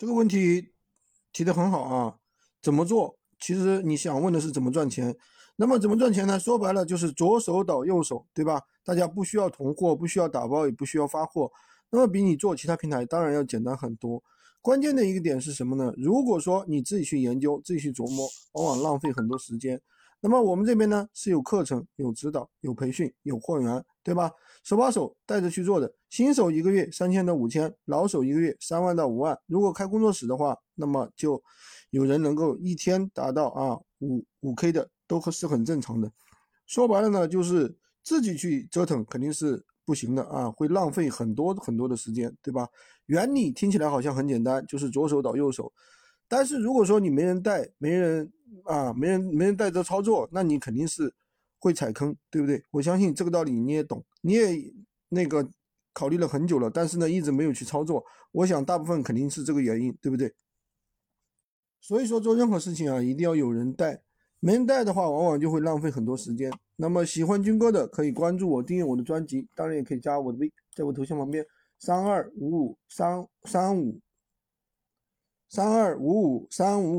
这个问题提的很好啊，怎么做？其实你想问的是怎么赚钱。那么怎么赚钱呢？说白了就是左手倒右手，对吧？大家不需要囤货，不需要打包，也不需要发货。那么比你做其他平台当然要简单很多。关键的一个点是什么呢？如果说你自己去研究、自己去琢磨，往往浪费很多时间。那么我们这边呢是有课程、有指导、有培训、有货源，对吧？手把手带着去做的。新手一个月三千到五千，老手一个月三万到五万。如果开工作室的话，那么就有人能够一天达到啊五五 K 的，都是很正常的。说白了呢，就是自己去折腾肯定是不行的啊，会浪费很多很多的时间，对吧？原理听起来好像很简单，就是左手倒右手。但是如果说你没人带，没人啊，没人没人带着操作，那你肯定是会踩坑，对不对？我相信这个道理你也懂，你也那个考虑了很久了，但是呢，一直没有去操作。我想大部分肯定是这个原因，对不对？所以说做任何事情啊，一定要有人带，没人带的话，往往就会浪费很多时间。那么喜欢军哥的可以关注我，订阅我的专辑，当然也可以加我的微，在我头像旁边三二五五三三五。三二五五三五。